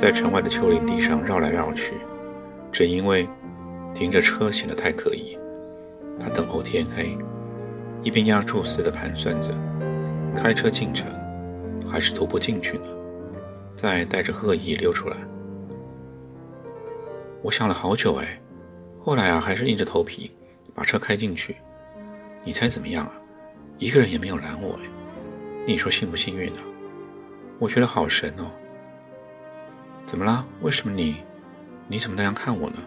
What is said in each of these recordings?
在城外的丘陵地上绕来绕去，只因为停着车显得太可疑。他等候天黑，一边压住似的盘算着：开车进城，还是徒步进去呢？再带着恶意溜出来。我想了好久，哎，后来啊，还是硬着头皮把车开进去。你猜怎么样啊？一个人也没有拦我，哎，你说幸不幸运呢？我觉得好神哦。怎么了？为什么你，你怎么那样看我呢？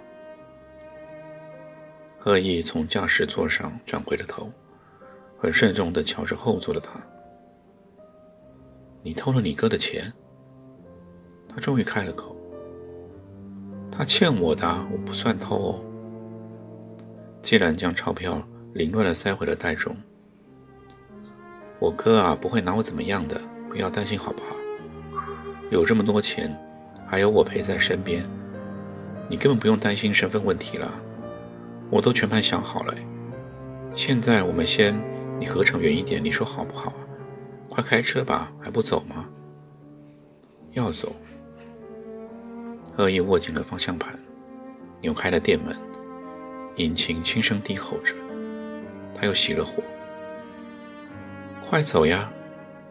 贺意从驾驶座上转回了头，很慎重地瞧着后座的他。你偷了你哥的钱？他终于开了口。他欠我的，我不算偷哦。既然将钞票凌乱地塞回了袋中，我哥啊不会拿我怎么样的，不要担心好不好？有这么多钱。还有我陪在身边，你根本不用担心身份问题了，我都全盘想好了。现在我们先离合成远一点，你说好不好？快开车吧，还不走吗？要走。恶意握紧了方向盘，扭开了电门，引擎轻声低吼着，他又熄了火。快走呀，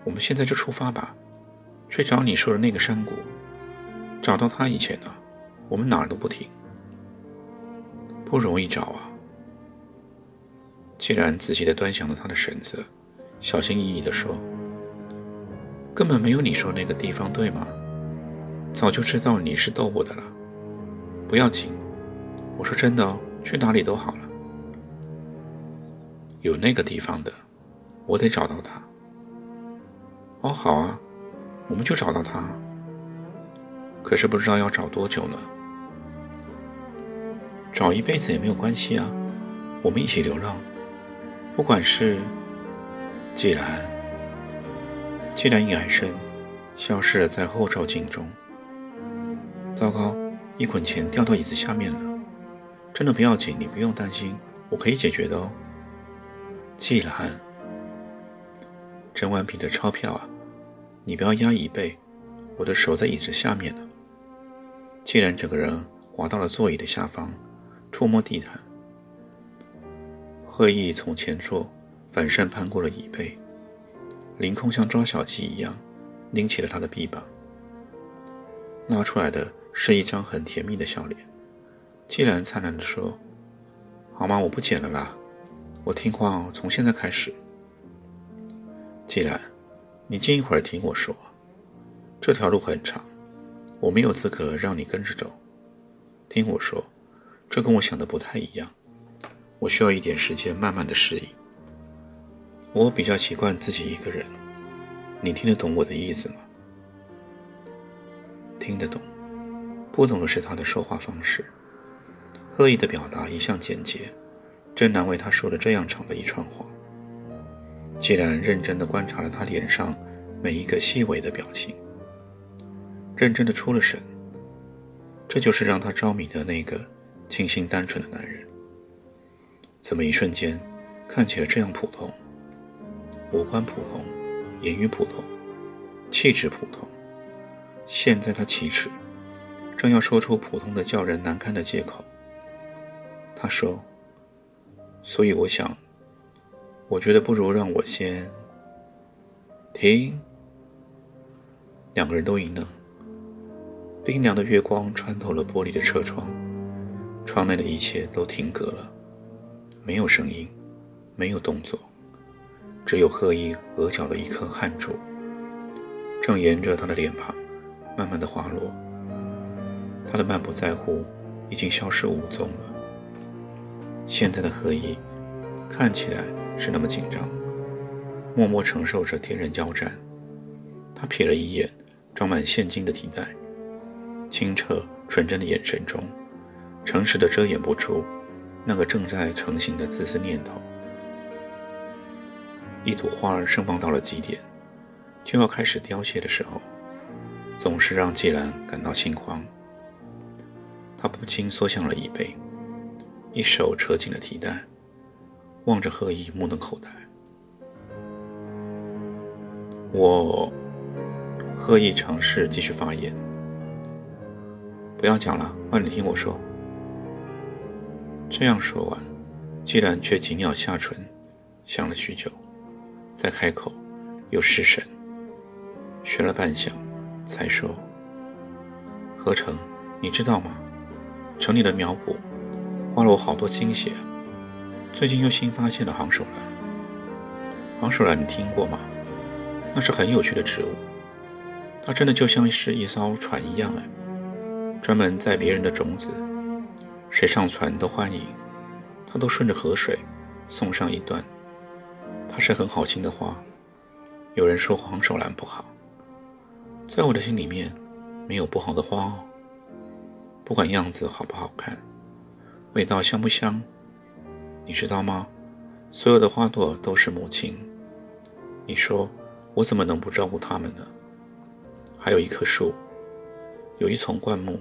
我们现在就出发吧，去找你说的那个山谷。找到他以前呢，我们哪儿都不停，不容易找啊。既然仔细地端详了他的绳子，小心翼翼地说：“根本没有你说那个地方，对吗？早就知道你是逗我的了。不要紧，我说真的哦，去哪里都好了。有那个地方的，我得找到他。哦，好啊，我们就找到他。”可是不知道要找多久呢？找一辈子也没有关系啊，我们一起流浪。不管是既然，既然一矮身，消失了在后照镜中。糟糕，一捆钱掉到椅子下面了。真的不要紧，你不用担心，我可以解决的哦。既然，整完笔的钞票啊，你不要压椅背，我的手在椅子下面呢。既然整个人滑到了座椅的下方，触摸地毯，贺意从前座反身攀过了椅背，凌空像抓小鸡一样拎起了他的臂膀，拉出来的是一张很甜蜜的笑脸。既然灿烂地说：“好吗？我不捡了啦，我听话哦，从现在开始。”既然，你静一会儿听我说，这条路很长。我没有资格让你跟着走，听我说，这跟我想的不太一样。我需要一点时间慢慢的适应。我比较习惯自己一个人。你听得懂我的意思吗？听得懂，不懂的是他的说话方式。恶意的表达一向简洁，真难为他说了这样长的一串话。既然认真的观察了他脸上每一个细微的表情。认真的出了神，这就是让他着迷的那个清新单纯的男人。怎么一瞬间看起来这样普通？五官普通，言语普通，气质普通。现在他启齿，正要说出普通的叫人难堪的借口。他说：“所以我想，我觉得不如让我先停。”两个人都赢了。冰凉的月光穿透了玻璃的车窗，窗内的一切都停格了，没有声音，没有动作，只有贺一额角的一颗汗珠，正沿着他的脸庞慢慢的滑落。他的漫不在乎已经消失无踪了。现在的贺一看起来是那么紧张，默默承受着天人交战。他瞥了一眼装满现金的提袋，清澈纯真的眼神中，诚实的遮掩不住那个正在成型的自私念头。一朵花儿盛放到了极点，就要开始凋谢的时候，总是让季兰感到心慌。他不禁缩向了椅背，一手扯紧了提袋，望着贺意目瞪口呆。我，贺意尝试继续发言。不要讲了，让你听我说。这样说完，季兰却紧咬下唇，想了许久。再开口，又失神，学了半晌，才说：“何成，你知道吗？城里的苗圃花了我好多心血。最近又新发现了杭手兰。杭手兰你听过吗？那是很有趣的植物，它真的就像是一艘船一样哎，专门载别人的种子，谁上船都欢迎，它都顺着河水送上一段。”它是很好心的花，有人说黄手兰不好，在我的心里面，没有不好的花哦。不管样子好不好看，味道香不香，你知道吗？所有的花朵都是母亲。你说我怎么能不照顾它们呢？还有一棵树，有一丛灌木，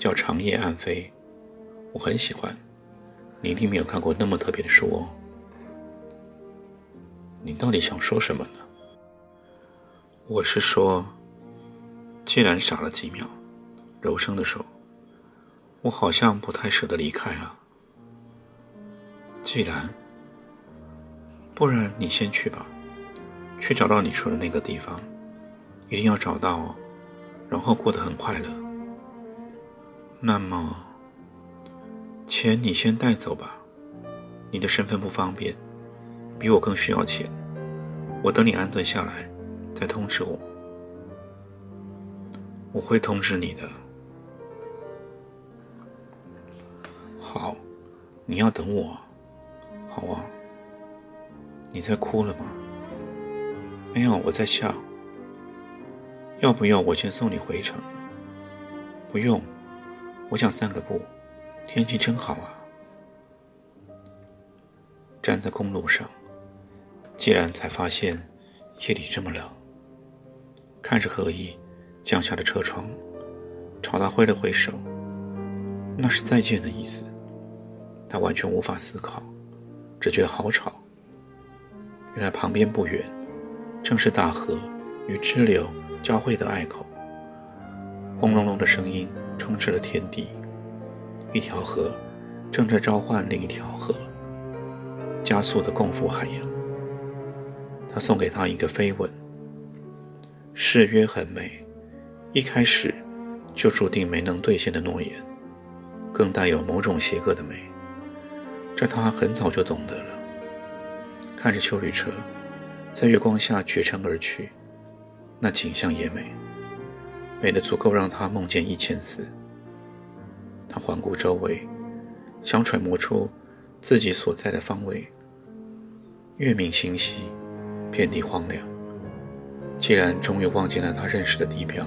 叫长夜暗飞，我很喜欢。你一定没有看过那么特别的书哦。你到底想说什么呢？我是说，既然傻了几秒，柔声地说：“我好像不太舍得离开啊。”既然，不然你先去吧，去找到你说的那个地方，一定要找到哦，然后过得很快乐。那么，钱你先带走吧，你的身份不方便。比我更需要钱，我等你安顿下来，再通知我。我会通知你的。好，你要等我。好啊。你在哭了吗？没有，我在笑。要不要我先送你回城？不用，我想散个步。天气真好啊。站在公路上。竟然才发现夜里这么冷，看着何意降下的车窗，朝他挥了挥手，那是再见的意思。他完全无法思考，只觉得好吵。原来旁边不远，正是大河与支流交汇的隘口，轰隆隆的声音充斥了天地。一条河正在召唤另一条河，加速的共赴海洋。他送给她一个飞吻，誓约很美，一开始就注定没能兑现的诺言，更带有某种邪恶的美，这他很早就懂得了。看着秋旅车在月光下绝尘而去，那景象也美，美的足够让他梦见一千次。他环顾周围，想揣摩出自己所在的方位，月明星稀。遍地荒凉，既然终于望见了他认识的地标，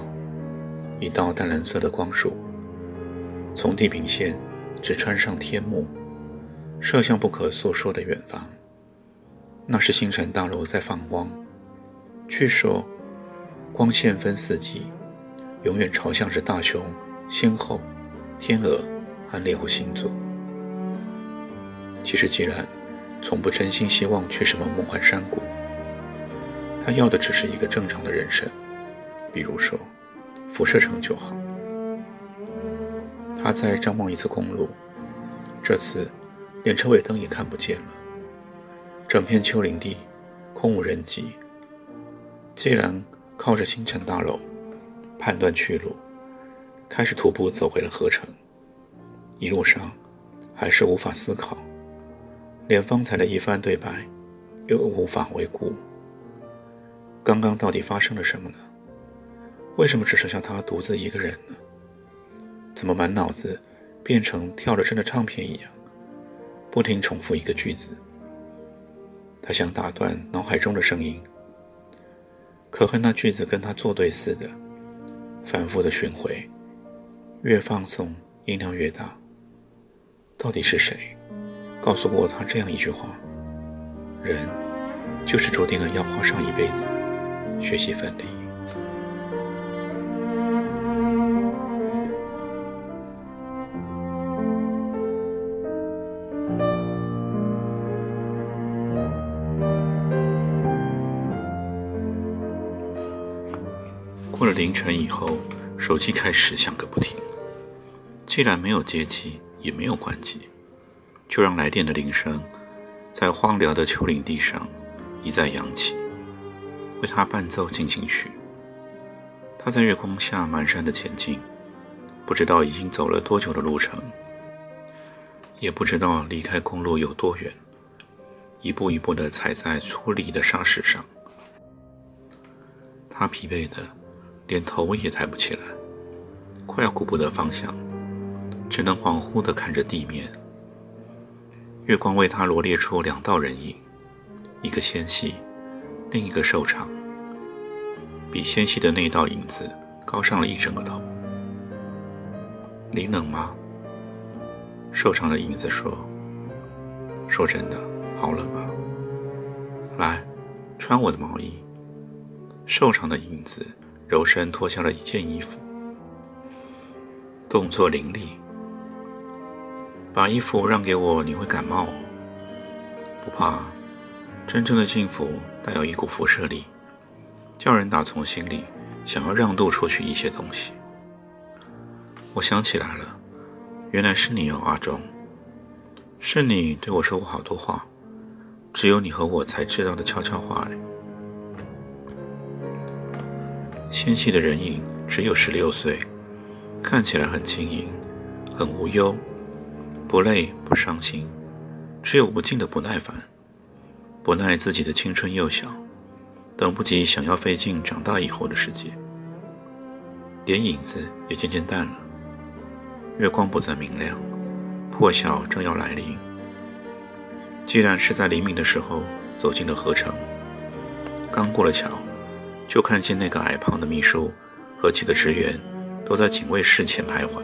一道淡蓝色的光束，从地平线直穿上天幕，射向不可诉说的远方。那是星辰大楼在放光。据说，光线分四季，永远朝向着大熊、仙后、天鹅和猎户星座。其实，既然从不真心希望去什么梦幻山谷。他要的只是一个正常的人生，比如说，辐射城就好。他再张望一次公路，这次连车尾灯也看不见了，整片丘陵地空无人迹。既然靠着星辰大楼判断去路，开始徒步走回了河城。一路上还是无法思考，连方才的一番对白又无法回顾。刚刚到底发生了什么呢？为什么只剩下他独自一个人呢？怎么满脑子变成跳着针的唱片一样，不停重复一个句子：他想打断脑海中的声音，可恨那句子跟他作对似的，反复的巡回，越放纵音量越大。到底是谁告诉过他这样一句话？人就是注定了要花上一辈子学习分离。过了凌晨以后，手机开始响个不停。既然没有接机，也没有关机，就让来电的铃声在荒凉的丘陵地上一再扬起，为他伴奏进行曲。他在月光下蹒跚的前进，不知道已经走了多久的路程，也不知道离开公路有多远，一步一步地踩在粗粝的沙石上。他疲惫的。连头也抬不起来，快要顾不得方向，只能恍惚地看着地面。月光为他罗列出两道人影，一个纤细，另一个瘦长。比纤细的那道影子高上了一整个头。你冷吗？瘦长的影子说：“说真的，好冷啊。来，穿我的毛衣。”瘦长的影子。柔身脱下了一件衣服，动作凌厉。把衣服让给我，你会感冒？不怕，真正的幸福带有一股辐射力，叫人打从心里想要让渡出去一些东西。我想起来了，原来是你哦，阿忠，是你对我说过好多话，只有你和我才知道的悄悄话。纤细的人影只有十六岁，看起来很轻盈，很无忧，不累不伤心，只有无尽的不耐烦，不耐自己的青春幼小，等不及想要飞进长大以后的世界。连影子也渐渐淡了，月光不再明亮，破晓正要来临。既然是在黎明的时候走进了河城，刚过了桥。就看见那个矮胖的秘书和几个职员都在警卫室前徘徊。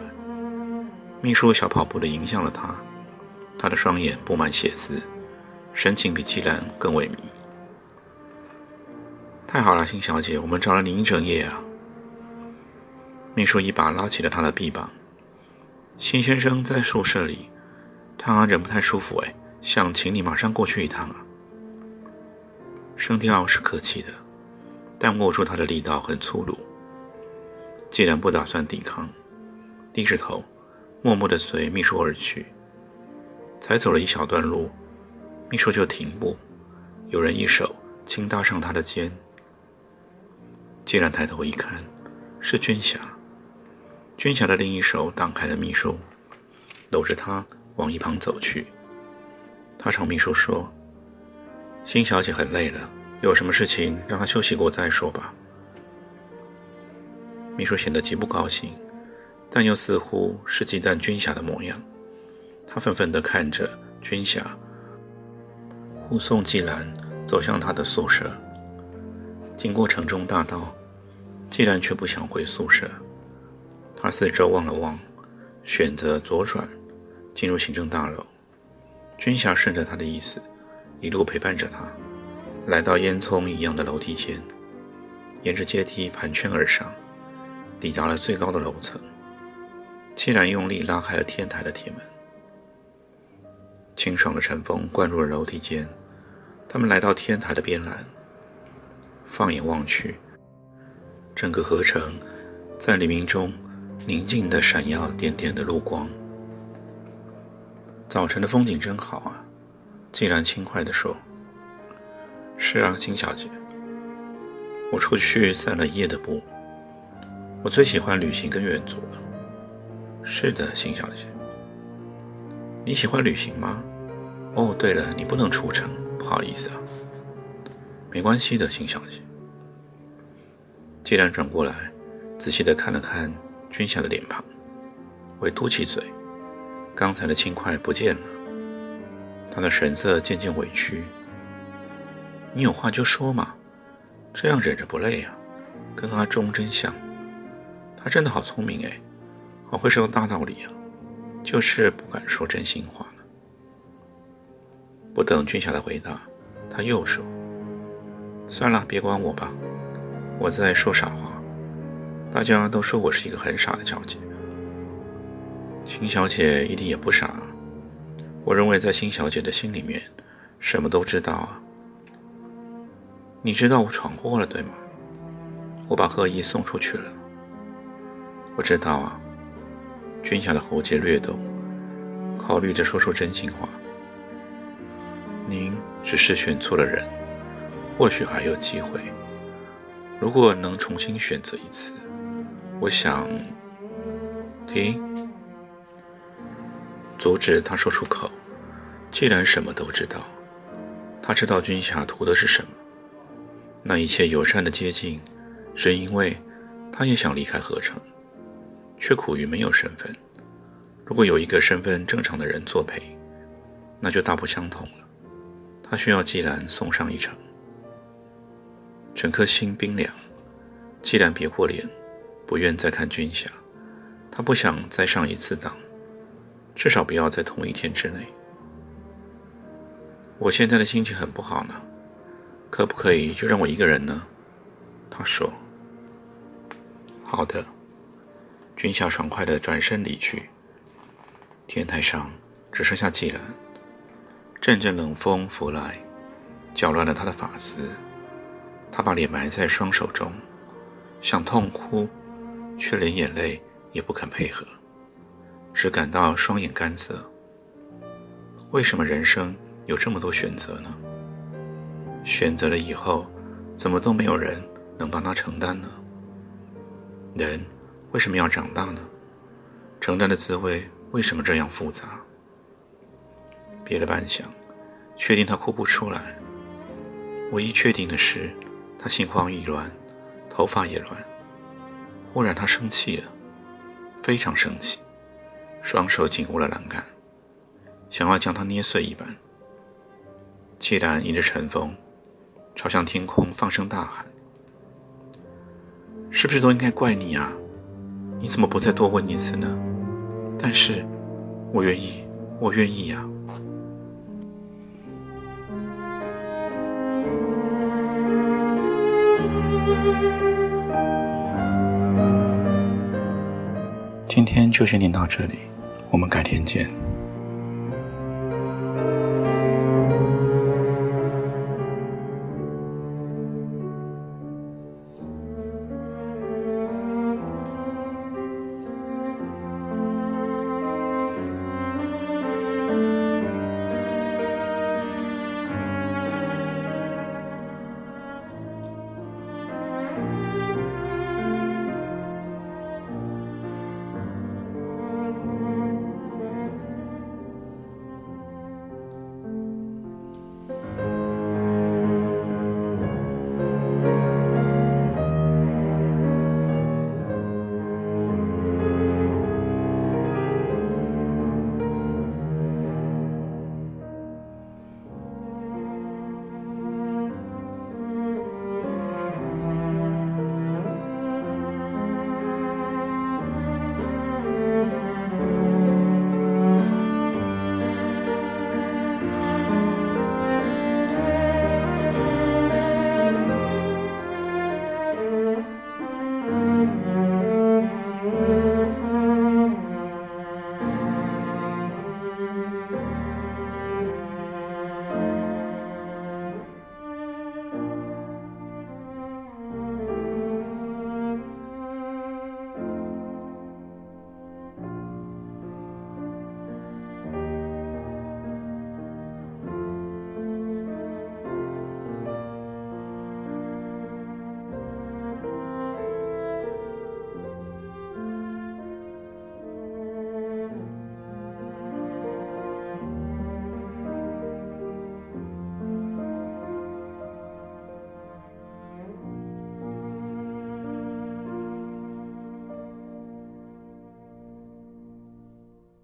秘书小跑步地迎向了他，他的双眼布满血丝，神情比季兰更萎靡。太好了，辛小姐，我们找了您一整夜啊！秘书一把拉起了他的臂膀。辛先生在宿舍里，他人不太舒服，哎，想请你马上过去一趟啊。声调是客气的。但握住他的力道很粗鲁。既然不打算抵抗，低着头，默默地随秘书而去。才走了一小段路，秘书就停步，有人一手轻搭上他的肩。既然抬头一看，是军霞。军霞的另一手挡开了秘书，搂着他往一旁走去。他朝秘书说：“辛小姐很累了。”有什么事情让他休息过再说吧。秘书显得极不高兴，但又似乎是忌惮军霞的模样。他愤愤地看着军霞，护送季兰走向他的宿舍。经过城中大道，季兰却不想回宿舍。他四周望了望，选择左转，进入行政大楼。军霞顺着他的意思，一路陪伴着他。来到烟囱一样的楼梯间，沿着阶梯盘圈而上，抵达了最高的楼层。季然用力拉开了天台的铁门，清爽的晨风灌入了楼梯间。他们来到天台的边栏，放眼望去，整个河城在黎明中宁静的闪耀点点的路光。早晨的风景真好啊！季然轻快地说。是啊，金小姐，我出去散了一夜的步。我最喜欢旅行跟远足了。是的，辛小姐，你喜欢旅行吗？哦，对了，你不能出城，不好意思啊。没关系的，辛小姐。既然转过来，仔细的看了看君夏的脸庞，会嘟起嘴，刚才的轻快不见了，他的神色渐渐委屈。你有话就说嘛，这样忍着不累啊。跟阿忠真像，他真的好聪明哎，好会说大道理啊，就是不敢说真心话呢。不等俊霞的回答，他又说：“算了，别管我吧，我在说傻话。大家都说我是一个很傻的小姐。秦小姐一定也不傻。我认为在秦小姐的心里面，什么都知道啊。你知道我闯祸了，对吗？”我把贺一送出去了。我知道啊。君霞的喉结略动，考虑着说出真心话。您只是选错了人，或许还有机会。如果能重新选择一次，我想停，阻止他说出口。既然什么都知道，他知道君霞图的是什么，那一切友善的接近。是因为他也想离开合成，却苦于没有身份。如果有一个身份正常的人作陪，那就大不相同了。他需要季兰送上一程。整颗心冰凉，季兰别过脸，不愿再看君霞。他不想再上一次当，至少不要在同一天之内。我现在的心情很不好呢，可不可以就让我一个人呢？他说：“好的。”君夏爽快地转身离去。天台上只剩下季兰，阵阵冷风拂来，搅乱了他的发丝。他把脸埋在双手中，想痛哭，却连眼泪也不肯配合，只感到双眼干涩。为什么人生有这么多选择呢？选择了以后，怎么都没有人？能帮他承担呢？人为什么要长大呢？承担的滋味为什么这样复杂？憋了半晌，确定他哭不出来。唯一确定的是，他心慌意乱，头发也乱。忽然，他生气了，非常生气，双手紧握了栏杆，想要将它捏碎一般。既然迎着晨风，朝向天空放声大喊。是不是都应该怪你啊？你怎么不再多问一次呢？但是，我愿意，我愿意呀。今天就先念到这里，我们改天见。